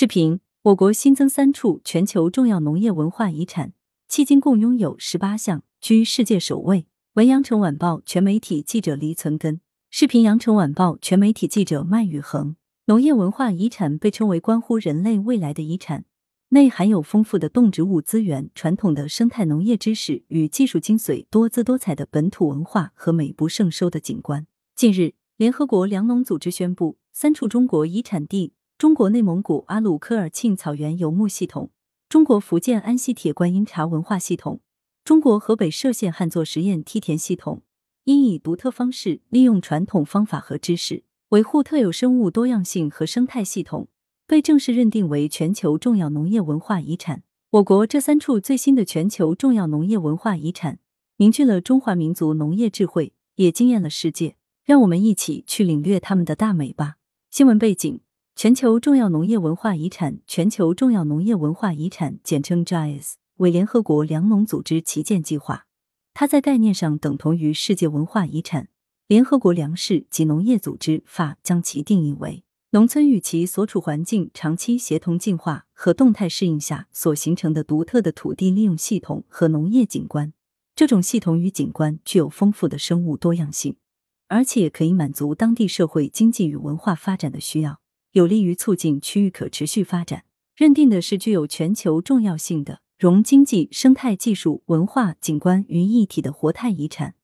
视频：我国新增三处全球重要农业文化遗产，迄今共拥有十八项，居世界首位。文阳城晚报全媒体记者黎存根。视频：羊城晚报全媒体记者麦宇恒。农业文化遗产被称为关乎人类未来的遗产，内含有丰富的动植物资源、传统的生态农业知识与技术精髓、多姿多彩的本土文化和美不胜收的景观。近日，联合国粮农组织宣布，三处中国遗产地。中国内蒙古阿鲁科尔沁草原游牧系统、中国福建安溪铁观音茶文化系统、中国河北涉县旱作实验梯田系统，应以独特方式利用传统方法和知识，维护特有生物多样性和生态系统，被正式认定为全球重要农业文化遗产。我国这三处最新的全球重要农业文化遗产，凝聚了中华民族农业智慧，也惊艳了世界。让我们一起去领略他们的大美吧。新闻背景。全球重要农业文化遗产，全球重要农业文化遗产简称 GIS，为联合国粮农组织旗舰计划。它在概念上等同于世界文化遗产。联合国粮食及农业组织法将其定义为农村与其所处环境长期协同进化和动态适应下所形成的独特的土地利用系统和农业景观。这种系统与景观具有丰富的生物多样性，而且可以满足当地社会经济与文化发展的需要。有利于促进区域可持续发展，认定的是具有全球重要性的融经济、生态技术、文化景观于一体的活态遗产，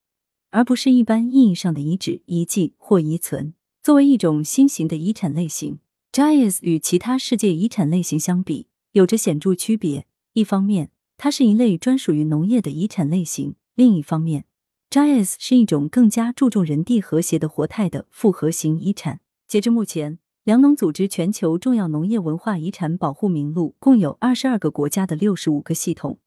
而不是一般意义上的遗址、遗迹或遗存。作为一种新型的遗产类型，GIS 与其他世界遗产类型相比，有着显著区别。一方面，它是一类专属于农业的遗产类型；另一方面，GIS 是一种更加注重人地和谐的活态的复合型遗产。截至目前。粮农组织全球重要农业文化遗产保护名录共有二十二个国家的六十五个系统，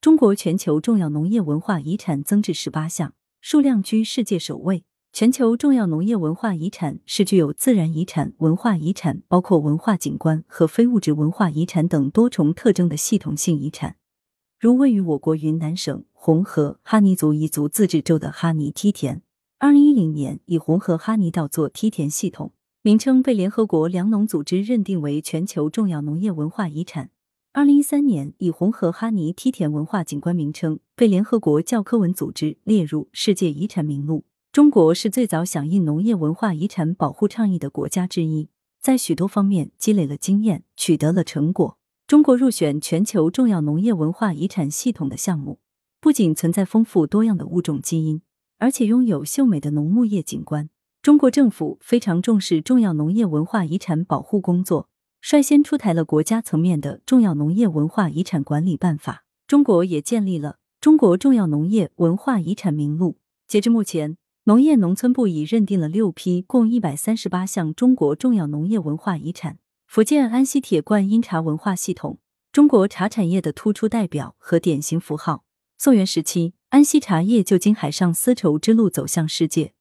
中国全球重要农业文化遗产增至十八项，数量居世界首位。全球重要农业文化遗产是具有自然遗产、文化遗产，包括文化景观和非物质文化遗产等多重特征的系统性遗产，如位于我国云南省红河哈尼族彝族自治州的哈尼梯田，二零一零年以红河哈尼稻作梯田系统。名称被联合国粮农组织认定为全球重要农业文化遗产。二零一三年，以红河哈尼梯田文化景观名称被联合国教科文组织列入世界遗产名录。中国是最早响应农业文化遗产保护倡议的国家之一，在许多方面积累了经验，取得了成果。中国入选全球重要农业文化遗产系统的项目，不仅存在丰富多样的物种基因，而且拥有秀美的农牧业景观。中国政府非常重视重要农业文化遗产保护工作，率先出台了国家层面的重要农业文化遗产管理办法。中国也建立了中国重要农业文化遗产名录。截至目前，农业农村部已认定了六批共一百三十八项中国重要农业文化遗产。福建安溪铁观音茶文化系统，中国茶产业的突出代表和典型符号。宋元时期，安溪茶叶就经海上丝绸之路走向世界。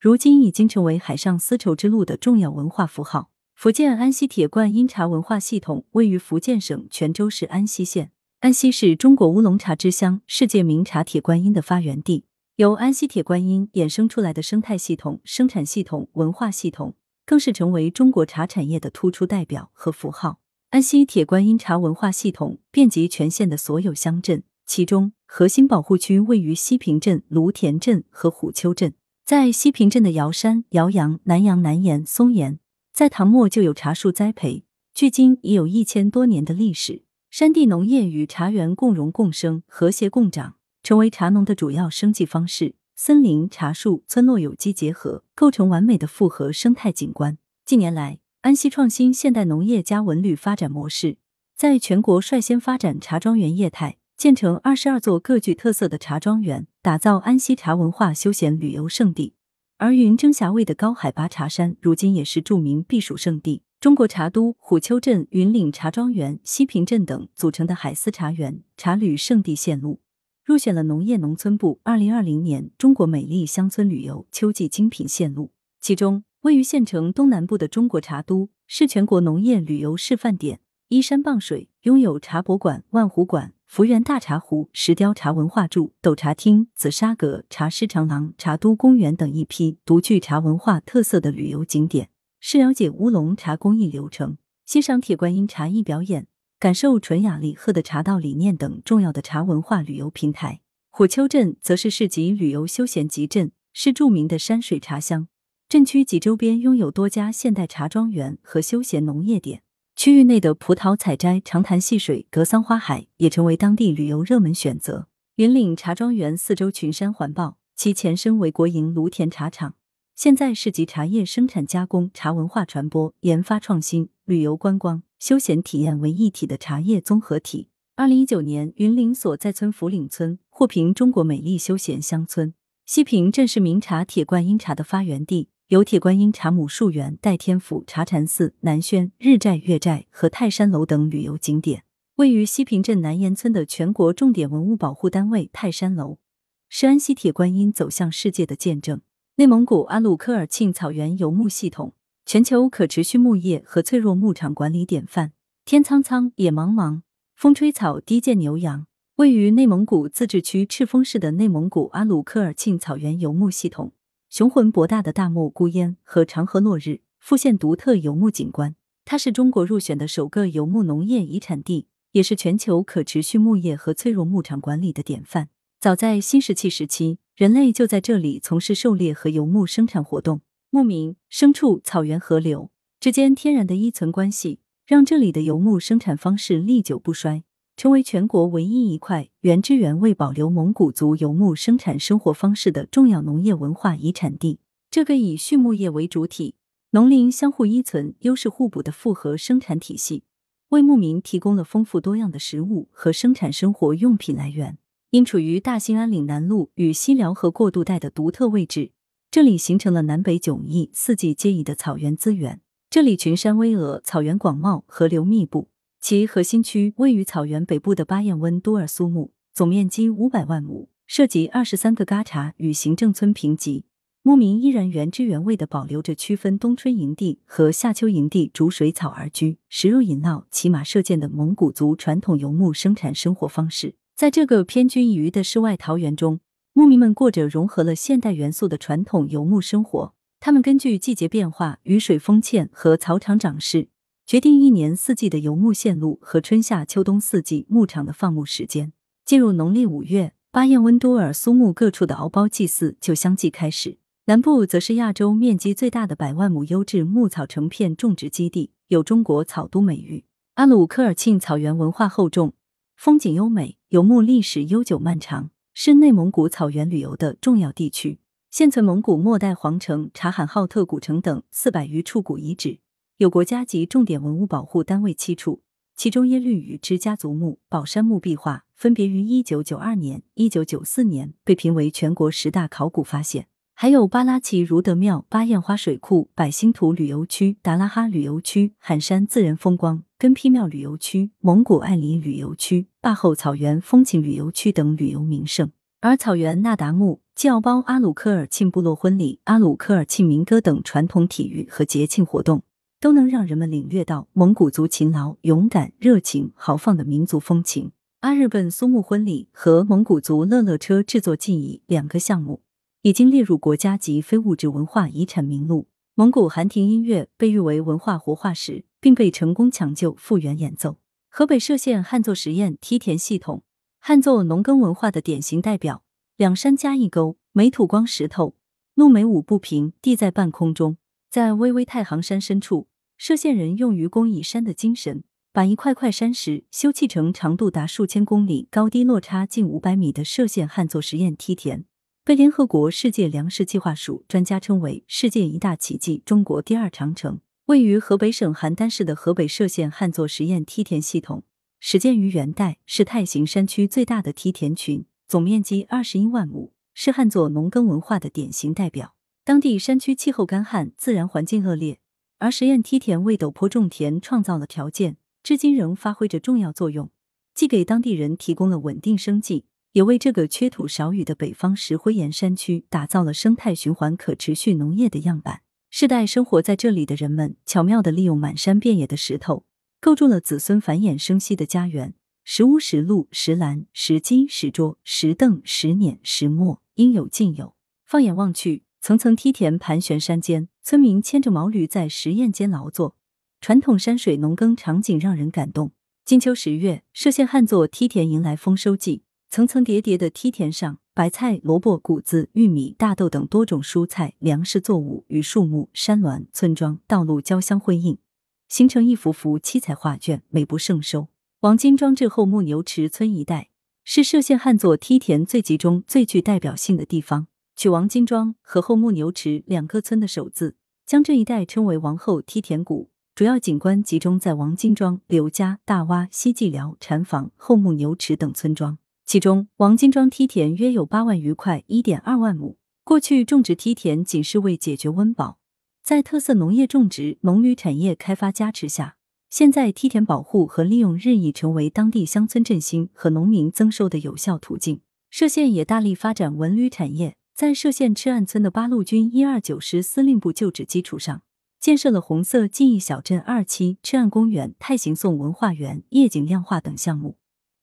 如今已经成为海上丝绸之路的重要文化符号。福建安溪铁观音茶文化系统位于福建省泉州市安溪县。安溪是中国乌龙茶之乡，世界名茶铁观音的发源地。由安溪铁观音衍生出来的生态系统、生产系统、文化系统，更是成为中国茶产业的突出代表和符号。安溪铁观音茶文化系统遍及全县的所有乡镇，其中核心保护区位于西坪镇、芦田镇和虎丘镇。在西平镇的瑶山、瑶阳、南阳、南岩、松岩，在唐末就有茶树栽培，距今已有一千多年的历史。山地农业与茶园共荣共生、和谐共长，成为茶农的主要生计方式。森林、茶树、村落有机结合，构成完美的复合生态景观。近年来，安溪创新现代农业加文旅发展模式，在全国率先发展茶庄园业态。建成二十二座各具特色的茶庄园，打造安溪茶文化休闲旅游胜地。而云蒸霞蔚的高海拔茶山，如今也是著名避暑胜地。中国茶都虎丘镇、云岭茶庄园、西平镇等组成的海丝茶园茶旅胜地线路，入选了农业农村部二零二零年中国美丽乡村旅游秋季精品线路。其中，位于县城东南部的中国茶都是全国农业旅游示范点，依山傍水，拥有茶博馆、万湖馆。福源大茶壶、石雕茶文化柱、斗茶厅、紫砂阁、茶师长廊、茶都公园等一批独具茶文化特色的旅游景点，是了解乌龙茶工艺流程、欣赏铁观音茶艺表演，感受纯雅礼鹤的茶道理念等重要的茶文化旅游平台。虎丘镇则是市级旅游休闲集镇，是著名的山水茶乡。镇区及周边拥有多家现代茶庄园和休闲农业点。区域内的葡萄采摘、长潭戏水、格桑花海也成为当地旅游热门选择。云岭茶庄园四周群山环抱，其前身为国营芦田茶厂，现在是集茶叶生产加工、茶文化传播、研发创新、旅游观光、休闲体验为一体的茶叶综合体。二零一九年，云岭所在村福岭村获评中国美丽休闲乡村。西平镇是名茶铁观音茶的发源地。有铁观音茶母树园、代天府、茶禅寺、南轩、日寨、月寨和泰山楼等旅游景点。位于西平镇南岩村的全国重点文物保护单位泰山楼，是安溪铁观音走向世界的见证。内蒙古阿鲁科尔沁草原游牧系统，全球可持续牧业和脆弱牧场管理典范。天苍苍，野茫茫，风吹草低见牛羊。位于内蒙古自治区赤峰市的内蒙古阿鲁科尔沁草原游牧系统。雄浑博大的大漠孤烟和长河落日，复现独特游牧景观。它是中国入选的首个游牧农业遗产地，也是全球可持续牧业和脆弱牧场管理的典范。早在新石器时期，人类就在这里从事狩猎和游牧生产活动。牧民、牲畜、草原、河流之间天然的依存关系，让这里的游牧生产方式历久不衰。成为全国唯一一块原汁原味保留蒙古族游牧生产生活方式的重要农业文化遗产地。这个以畜牧业为主体、农林相互依存、优势互补的复合生产体系，为牧民提供了丰富多样的食物和生产生活用品来源。因处于大兴安岭南麓与西辽河过渡带的独特位置，这里形成了南北迥异、四季皆宜的草原资源。这里群山巍峨，草原广袤，河流密布。其核心区位于草原北部的巴彦温都尔苏木，总面积五百万亩，涉及二十三个嘎查与行政村评级。牧民依然原汁原味的保留着区分冬春营地和夏秋营地逐水草而居、食肉饮酪、骑马射箭的蒙古族传统游牧生产生活方式。在这个偏居一隅的世外桃源中，牧民们过着融合了现代元素的传统游牧生活。他们根据季节变化、雨水丰欠和草场长势。决定一年四季的游牧线路和春夏秋冬四季牧场的放牧时间。进入农历五月，巴彦温都尔苏木各处的敖包祭祀就相继开始。南部则是亚洲面积最大的百万亩优质牧草成片种植基地，有“中国草都”美誉。阿鲁科尔沁草原文化厚重，风景优美，游牧历史悠久漫长，是内蒙古草原旅游的重要地区。现存蒙古末代皇城察罕浩特古城等四百余处古遗址。有国家级重点文物保护单位七处，其中耶律禹之家族墓、宝山墓壁画分别于一九九二年、一九九四年被评为全国十大考古发现。还有巴拉奇如德庙、巴彦花水库、百星图旅游区、达拉哈旅游区、罕山自然风光、根批庙旅游区、蒙古艾林旅游区、坝后草原风情旅游区等旅游名胜。而草原那达慕、教包阿鲁科尔沁部落婚礼、阿鲁科尔沁民歌等传统体育和节庆活动。都能让人们领略到蒙古族勤劳、勇敢、热情、豪放的民族风情。阿日本苏木婚礼和蒙古族乐乐车制作技艺两个项目已经列入国家级非物质文化遗产名录。蒙古寒亭音乐被誉为文化活化石，并被成功抢救复原演奏。河北涉县旱作实验梯田系统，旱作农耕文化的典型代表。两山夹一沟，没土光石头，路没五不平，地在半空中。在巍巍太行山深处，歙县人用愚公移山的精神，把一块块山石修砌成长度达数千公里、高低落差近五百米的歙县旱作实验梯田，被联合国世界粮食计划署专家称为世界一大奇迹、中国第二长城。位于河北省邯郸市的河北歙县旱作实验梯田系统，始建于元代，是太行山区最大的梯田群，总面积二十一万亩，是旱作农耕文化的典型代表。当地山区气候干旱，自然环境恶劣，而实验梯田为陡坡种田创造了条件，至今仍发挥着重要作用，既给当地人提供了稳定生计，也为这个缺土少雨的北方石灰岩山区打造了生态循环、可持续农业的样板。世代生活在这里的人们，巧妙地利用满山遍野的石头，构筑了子孙繁衍生息的家园。石屋、石路、石栏、石基、石桌、石凳、石碾、石磨，应有尽有。放眼望去。层层梯田盘旋山间，村民牵着毛驴在实验间劳作，传统山水农耕场景让人感动。金秋十月，歙县旱作梯田迎来丰收季，层层叠叠的梯田上，白菜、萝卜、谷子、玉米、大豆等多种蔬菜、粮食作物与树木、山峦、村庄、道路交相辉映，形成一幅幅七彩画卷，美不胜收。王金庄至后木牛池村一带是歙县旱作梯田最集中、最具代表性的地方。取王金庄和后木牛池两个村的首字，将这一带称为王后梯田谷。主要景观集中在王金庄、刘家、大洼、西季寮、禅坊、后木牛池等村庄。其中，王金庄梯田约有八万余块，一点二万亩。过去种植梯田仅是为解决温饱，在特色农业种植、农旅产业开发加持下，现在梯田保护和利用日益成为当地乡村振兴和农民增收的有效途径。歙县也大力发展文旅产业。在歙县赤岸村的八路军一二九师司令部旧址基础上，建设了红色记忆小镇二期、赤岸公园、太行颂文化园、夜景亮化等项目。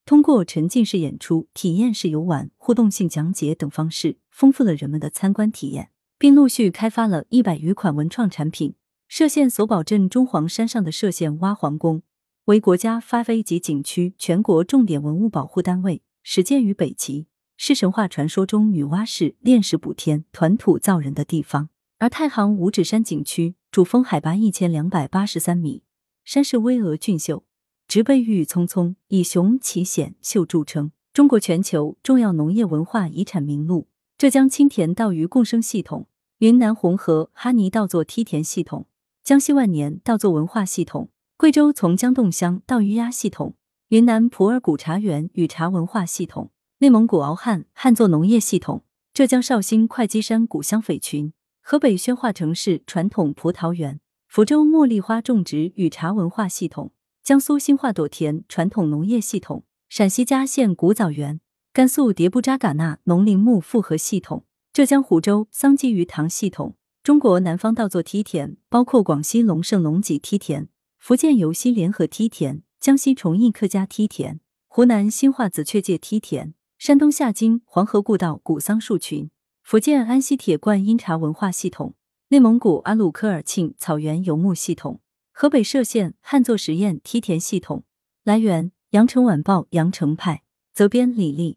通过沉浸式演出、体验式游玩、互动性讲解等方式，丰富了人们的参观体验，并陆续开发了一百余款文创产品。歙县索堡镇中黄山上的歙县蛙皇宫，为国家发 A 级景区、全国重点文物保护单位，始建于北齐。是神话传说中女娲氏炼石补天、团土造人的地方。而太行五指山景区主峰海拔一千两百八十三米，山势巍峨俊秀，植被郁郁葱葱，以雄奇险秀著称。中国全球重要农业文化遗产名录，浙江青田稻鱼共生系统，云南红河哈尼稻作梯田系统，江西万年稻作文化系统，贵州从江洞乡稻鱼鸭系统，云南普洱古茶园与茶文化系统。内蒙古敖汉旱作农业系统，浙江绍兴会稽山古香匪群，河北宣化城市传统葡萄园，福州茉莉花种植与茶文化系统，江苏兴化朵田传统农业系统，陕西嘉县古枣园，甘肃迭布扎尕那农林牧复合系统，浙江湖州桑基鱼塘系统，中国南方稻作梯田包括广西龙胜龙脊梯田，福建尤溪联合梯田，江西崇义客家梯田，湖南兴化紫雀界梯田。山东夏津黄河故道古桑树群，福建安溪铁罐阴茶文化系统，内蒙古阿鲁科尔沁草原游牧系统，河北涉县旱作实验梯田系统。来源：羊城晚报羊城派，责编李丽。